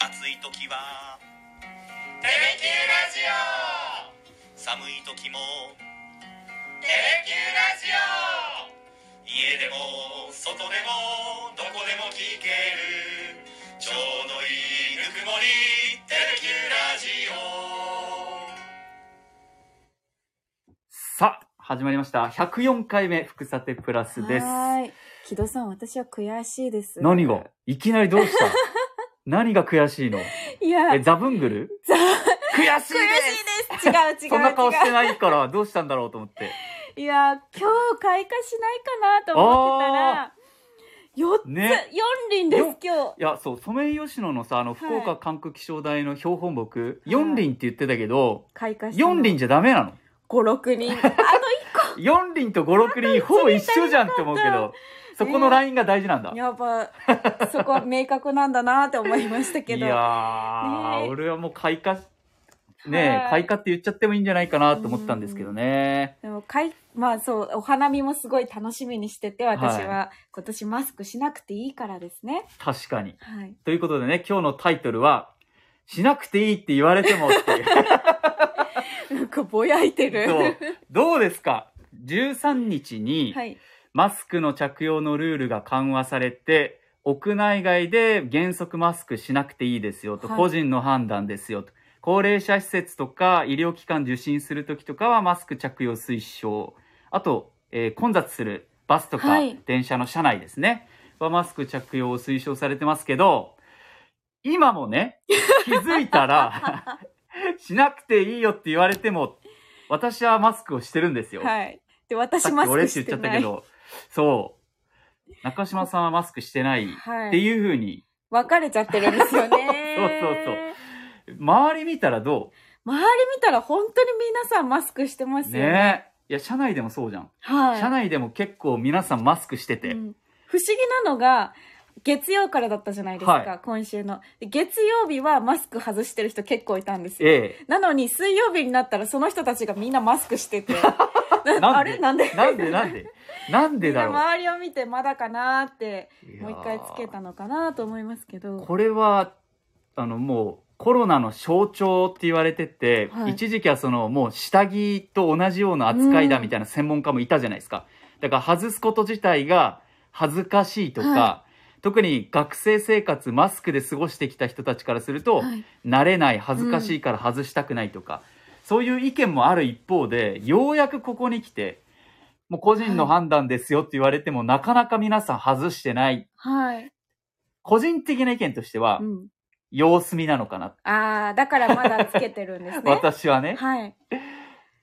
暑い時は。テレキューラジオ。寒い時も。テレキューラジオ。家でも外でもどこでも聞ける。ちょうどいいぬくもり。テレキューラジオ。さあ、始まりました。104回目、福さてプラスです。はーい。木戸さん、私は悔しいです。何が？いきなりどうした？何が悔しいの？いや、え、ザブングル？ざ悔しいで悔しすいです。違う違う。そんな顔してないから、どうしたんだろうと思って。いや、今日開花しないかなと思ってたら、4つ、ね4輪です、今いや、そう、ソメイヨシノのさ、あの、い福岡管区気象台の標本木、4輪って言ってたけど、日。開花したの。4輪じゃダメなの？5、6輪。あと1 ?4 輪と5、6輪、ほぼ一緒じゃんって思うけど、そこのラインが大事なんだ個。。やっぱ、そこは明確なんだなって思いましたけど。いやー、ねえ俺はもう開花し、ねえ、はい開花って言っちゃってもいいんじゃないかなと思ったんですけどね。でもかいまあそうお花見もすごい楽しみにしてて私は、今年マスクしなくていいからですね確かに。はいということでね、今日のタイトルは、しなくていいって言われてもっていう。なんかぼやいてるどうですか ?13 日に、はいマスクの着用のルールが緩和されて、屋内外で原則マスクしなくていいですよと、はい個人の判断ですよと。高齢者施設とか医療機関受診するときとかはマスク着用推奨。あと、えー混雑するバスとかはい電車の車内ですね。はマスク着用を推奨されてますけど、今もね、気づいたら、しなくていいよって言われても、私はマスクをしてるんですよ。はいでさ私マスクし俺って言っちゃてないったけど、そう。中島さんはマスクしてないっはい。ていう風に、分かれちゃってるんですよね。そうそう周り見たらど周り見たら本当に皆さんマスクしてまうすよね。ね。え。いや、社内でもそうじゃん。はい。社内でも結構皆さんマスクしてて。うん。不思議なのが月曜からだったじゃないですか、はい。今週の。で月曜日はマスク外してる人結構いたんですよ。えなのに水曜日になったらその人たちがみんなマスクしてて。え。あれ？なんで？なんで？なんで？なんでだろう？周りを見てまだかなってもう一回つけたのかなと思いますけど。これは、あの、もう、コロナの象徴って言われてて、はい。一時期はその、もう下着と同じような扱いだみたいな専門家もいたじゃないですか。だから外すこと自体が恥ずかしいとか、は特に学生生活マスクで過ごしてきた人たちからすると、はい。慣れない恥ずかしいから外したくないとか、そういう意見もある一方でようやくここに来てもう個人の判断ですよって言われても、なかなか皆さん外してない。はい、個人的な意見としては、うん、様子見なのかな、ああだからまだつけてるんですね。私はね、はい。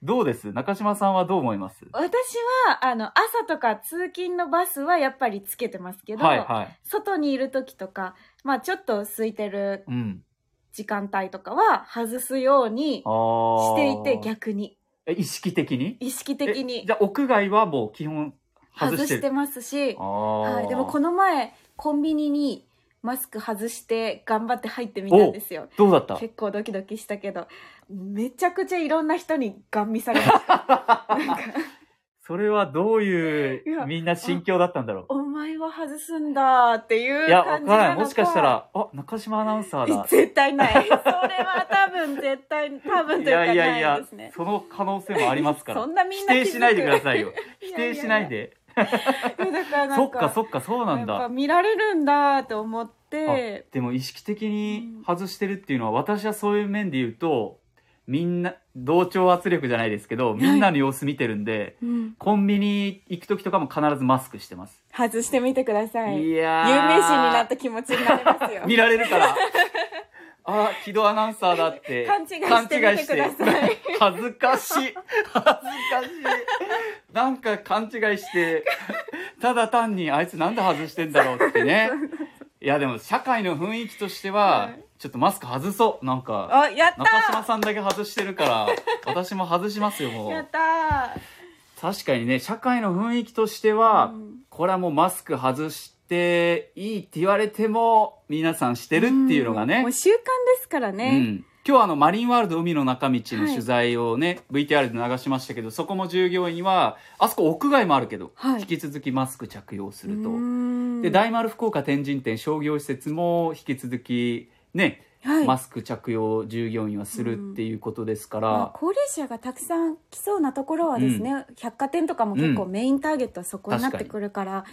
どうです？中島さんはどう思います？私はあの朝とか通勤のバスはやっぱりつけてますけど、はいはい。外にいる時とかまあちょっと空いてるうん時間帯とかは外すようにしていて逆に。え意識的に？意識的えにじゃあ屋外はもう基本外してしてますしはい、でもこの前コンビニにマスク外して頑張って入ってみたんですよ。どうだった？結構ドキドキしたけどめちゃくちゃいろんな人にガン見されました。なんか。それはどういいうやみんな心境だったんだろう？お前は外すんだっていういや、わ感じからな。ないのもしかしたら、あ、中島アナウンサーだ。絶対ないそれは多分絶対多分いというかやいやいいですね、その可能性もありますから。そんなみんな否定しないでくださいよ。い否定しないで。いやだからなんそっかそっか、そうなんやっぱだ。見られるんだと思っあてでも意識的に外してるっていうのは、私はそういう面で言うと、みんな、同調圧力じゃないですけど、みんなの様子見てるんで、うんコンビニ行く時とかも必ずマスクしてます。外してみてくださいいやー有名人になった気持ちになれますよ見られるから。あ、木戸アナウンサーだって。勘違いしてみてください恥ずかしい。恥ずかしい。なんか勘違いして、ただ単にあいつなんで外してんだろうってね。いやでも社会の雰囲気としてははい、ちょっとマスク外そう。なんか、あやった中島さんだけ外してるから、私も外しますよ、もう。やった確かにね、社会の雰囲気としては、うん。これはもうマスク外していいって言われても、皆さんしてるっていうのがね。もう習慣ですからうね、ん、今日はあのマリンワールド海の中道の取材をね、VTR で流しましたけどそこも従業員はあそこ屋外もあるけど、はい。引き続きマスク着用すると。で大丸福岡天神店商業施設も引き続きね、はい。マスク着用を従業員はするっていうことですから、まあ高齢者がたくさん来そうなところはですね、百貨店とかも結構うんメインターゲットはそこになってくるから、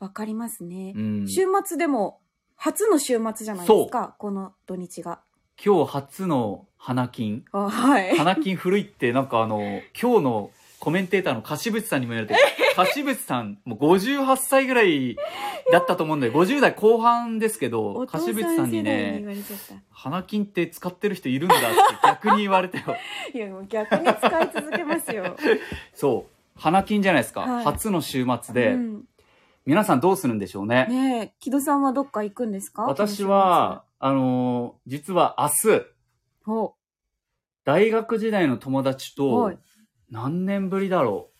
わかりますね。うん週末でも、初の週末じゃないですか、この土日が。今日初の花金あはい。花金古いってなんかあの今日のコメンテーターの柏淵さんにも言われて柏淵さんもう58歳ぐらいだったと思うんで50代後半ですけど柏淵さんにね。花金って使ってる人いるんだって逆に言われてよ。いや、もう逆に使い続けますよ。そう。花金じゃないですか、はい。初の週末で、うん、皆さんどうするんでしょうね。ねえ、木戸さんはどっか行くんですか？私は、あのー実は明日ほ大学時代の友達う。とはい。何年ぶりだろう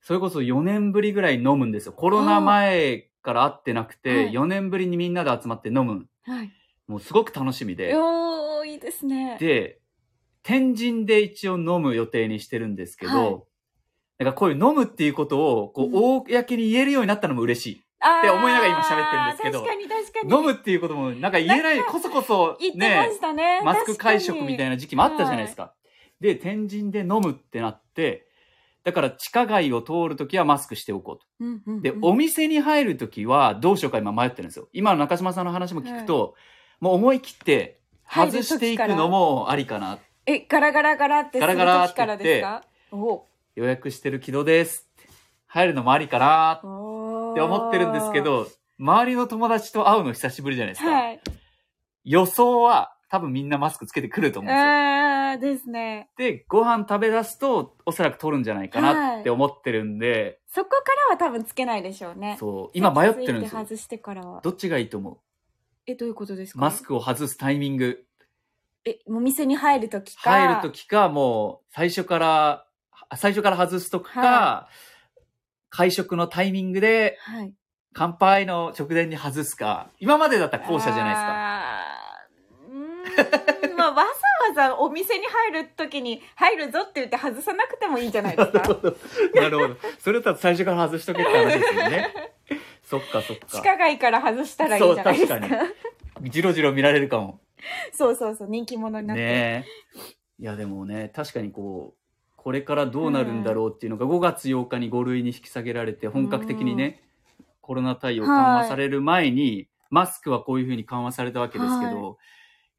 それこそ4年ぶりぐらい飲むんですよ。コロナ前から会ってなくて、はい4年ぶりにみんなで集まって飲む。はい。もうすごく楽しみで。おー、いいですね。で、天神で一応飲む予定にしてるんですけど、はいなんかこういう飲むっていうことを、こう、公に言えるようになったのも嬉しい。って思いながら今喋ってるんですけど確かに確かに。飲むっていうことも、なんか言えない、こそこそ言ってまねし、たね。マスク会食みたいな。な時期もあったじゃないですか。で、天神で飲むってなって、だから地下街を通るときはマスクしておこうと。うんうんうんで、お店に入るときはどうしようか今迷ってるんですよ。今の中島さんの話も聞くと、もう思い切って外していくのもありかな。え、ガラガラガラってする時からですか？お予約してる木戸です。入るのもありかなおって思ってるんですけ。ど、周りの友達と会うの久しぶりじゃないですか。はい。予想は多分みんなマスクつけてくると思うんですよ。あーですね。で、ご飯食べ出すと、おそらく取るんじゃないかなって思ってるんで、そこからは多分つけないでしょうね。そう、今迷ってるんですよ。外してからは。どっちがいいと思う？え、どういうことですか？マスクを外すタイミング。え、お店に入るときか。入るときか、もう、最初から、最初から外すとくか、は会食のタイミングで、はい。乾杯の直前に外すか、今までだったら後者じゃないですか。まあ、わざわざお店に入るときに入るぞって言って外さなくてもいいんじゃないですか？なるほど。それだったら最初から外しとけって話ですよね。そっかそっ地か。下街から外したらいいんじゃないですか。そう確かじろじろ見られるかも。そうそうそう、人気者になって。ねえ。いやでもね、確かにこう、これからどうなるんだろうっていうのが5月8日に5類に引き下げられて、本格的にね、コロナ対応緩和される前に、マスクはこういうふうに緩和されたわけですけど、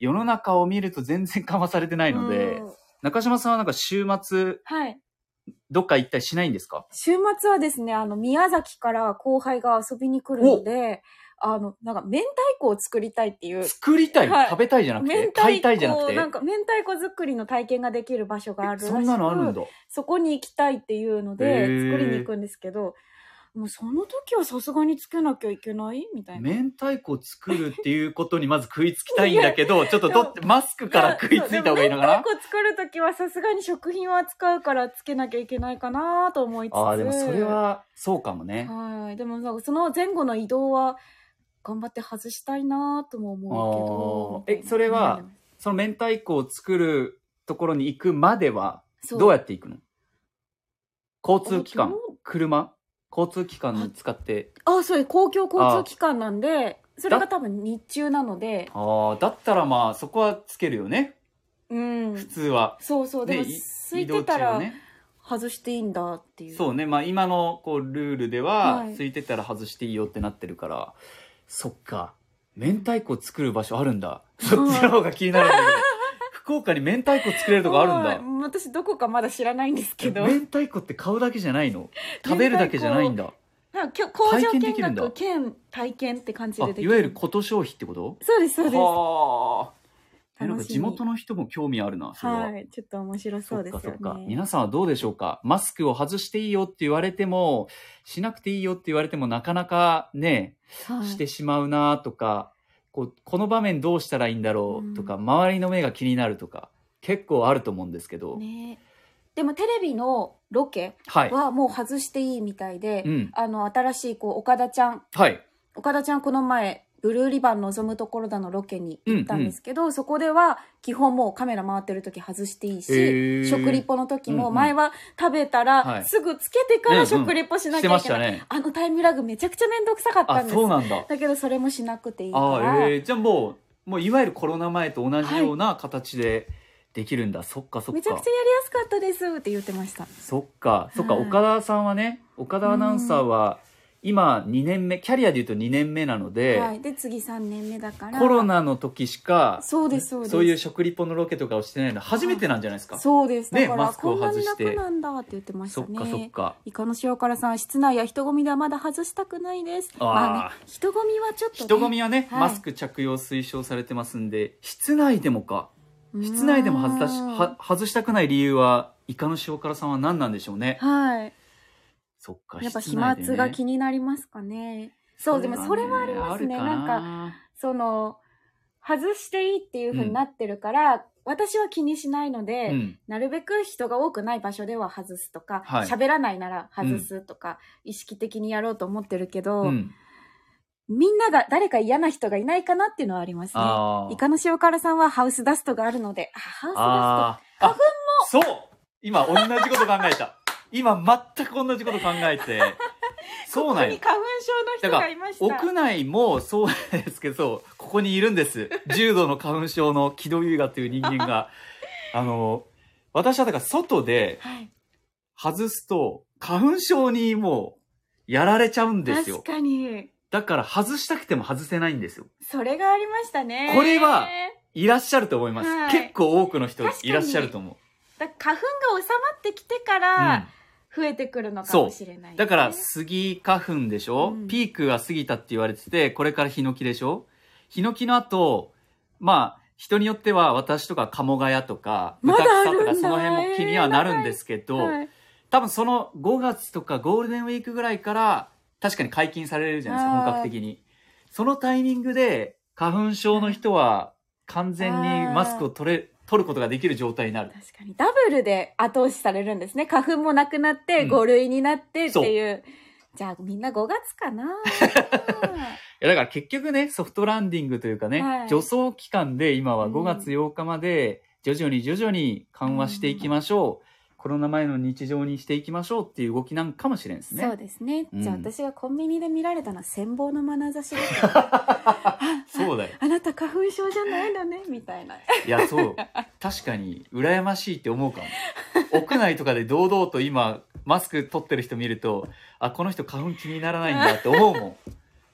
世の中を見ると全然緩和されてないので、うん。中島さんはなんか週末、はい。どっか行ったりしないんですか？週末はですね、あの、宮崎から後輩が遊びに来るので、あの、なんか、明太子を作りたいっていう、作りたい、はい。食べたいじゃなくて？明太買いたいじゃなく子、て？なんか、明太子作りの体験ができる場所があるらしくそんなのあるんだ。そこに行きたいっていうのへで、ー。作りに行くんですけど、もうその時はさすがにつけなきゃいけない？みたいな。明太子作るっていうことにまず食いつきたいんだけど、ちょっとどっマスクから食いついた方がいいのかな？明太子作る時はさすがに食品を扱うからつけなきゃいけないかなと思いつつ。ああ、でもそれはそうかもね。はい。でもその前後の移動は頑張って外したいなとも思うけど。えそれはうんその明太子を作るところに行くまでは、どうやって行くの？交通機関？車？交通機関に使って。あ、そう公共交通機関なんで、それが多分日中なので、ああ、だったらまあ、そこはつけるよね。うん普。通は。そうそう。でも、空いてたらね。外していいんだっていう。そうね。まあ、今のこうルールでは、はい空いてたら外していいよってなってるから、そっか。明太子作る場所あるんだ。そっちの方が気になるんだけど。福岡に明太子作れるとこあるんだ。はい私どこかまだ知らないんですけど。明太子って買うだけじゃないの？食べるだけじゃないんだ。なんか工場見学兼体験って感じあでできる。いわゆること消費ってこと？そうです、そうです。はあ。えなんか地元の人も興味あるな、それは。はい。ちょっと面白そうですよね。そっかそっか。皆さんはどうでしょうか？マスクを外していいよって言われても、しなくていいよって言われてもなかなかね、はいしてしまうなとか、こうこの場面どうしたらいいんだろうとか、う周りの目が気になるとか、結構あると思うんですけど。ねでもテレビのロケはい。はもう外していいみたいで、うん。あの、新しいこう、岡田ちゃん、はい。岡田ちゃんこの前、ブルーリバン望むところだのロケに行ったんですけど、そこでは基本もうカメラ回ってる時外していいへし、ー。食リポの時うんうん。も前は食べたはい。らすぐつけてから食リポしなきゃいけない。あのタイムラグめちゃくちゃめんどくさかったあ、んです。そうなんだ。だけどそれもしなくていいかあら、えー、じゃあもう、もういわゆるコロナ前と同じような形でできるんだ、そっかそっか。めちゃくちゃやりやすかったですって言ってました。そっか。そっか、はい。岡田さんはね岡田アナウンサーは今2年目キャリアでいうと2年目なので、はい。で次3年目だから。コロナの時しかそうですそうです。そういう食リポのロケとかをしてないの初めてなんじゃないですか、そうです。だから、ねマスクをこんなに外して。楽なんだって言ってましたね。そっかそっか。イカの塩辛さん室内や人混みではまだ外したくないです。あー。まあね人混みはちょっと、ね、人混みはね、はい。マスク着用推奨されてますんで室内でもか。室内でも外しうんは外したくない理由はイカの塩辛さんは何なんでしょうね？はいそっかやっぱ飛沫が気になりますかね。そうでもそれはありますね。な。んかその外していいっていう風になってるから、私は気にしないので、うん。なるべく人が多くない場所では外すとかはい。喋、らないなら外すとか、意識的にやろうと思ってるけど、うん。みんなが誰か嫌な人がいないかなっていうのはありますね。イカの塩辛さんはハウスダストがあるので、あハウスダあー。あそう。今同じこと考えた今全く同スト考えて そうなんよここに花粉症の人がいました。屋内もそうですけどここにいるんです。重度の花粉症の木戸優雅という人間が。あの私はだから外ではい、外すと花粉症にもうやられちゃうんですよ。確かに。だから外したくても外せないんですよ。それがありましたね。これはいらっしゃると思います、はい。結構多くの人いらっしゃると思う。だ花粉が収まってきてから増えてくるのかもしれない、う。ん、だからスギ花粉でしょ、うん。ピークが過ぎたって言われててこれからヒノキでしょ？ヒノキの後まあ人によっては私とか鴨ヶ谷とかまだあとかその辺も気にはなるんですけど、はい。多分その5月とかゴールデンウィークぐらいから確かに解禁されるじゃないですか本格的に。そのタイミングで花粉症の人は完全にマスクを取れ取ることができる状態になる。確かに。ダブルで後押しされるんですね。花粉もなくなってうん。5類になってっていう、じゃあみんな5月かな。いやだから結局ねソフトランディングというかね、はい。助走期間で今はうん5月8日まで徐々に徐々に緩和していきましょう、コロナ前の日常にしていきましょうっていう動きなんかもしれんですね。そうですね、うん。じゃあ私がコンビニで見られたのは羨望の眼差しで。す よそうだよ。あなた花粉症じゃないのね？みたいな。いやそう。確かに羨ましいって思うかも。屋内とかで堂々と今マスク取ってる人見るとあこの人花粉気にならないんだって思うもん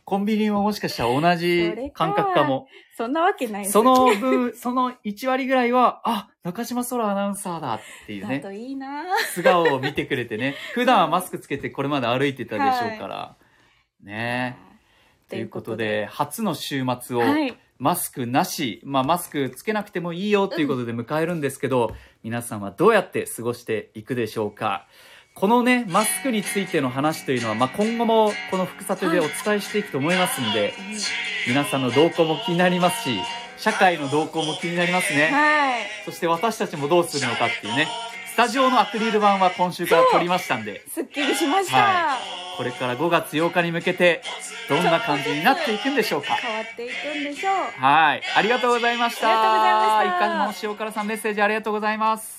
コンビニももしかしたら同じ感覚かも。そんなわけないその分 その1割ぐらいはあ中島空アナウンサーだっていうね。いいな。素顔を見てくれてね。普段はマスクつけてこれまで歩いてたでしょうから、ね。ということで初の週末をはい。マスクなし、まあ、マスクつけなくてもいいよということで迎えるんですけど、皆さんはどうやって過ごしていくでしょうかこのねマスクについての話というのは、まあ、今後もこの副査定でお伝えしていくと思いますので、皆さんの動向も気になりますし社会の動向も気になりますね、はい。そして私たちもどうするのかっていうね。スタジオのアクリル板は今週から撮りましたんで。すっきりしました、はこれから5月8日に向けてどんな感じになっていくんでしょうか。変わっていくんでしょう。はい。ありがとうございました。ありがとうございました。いかの塩辛さんメッセージありがとうございます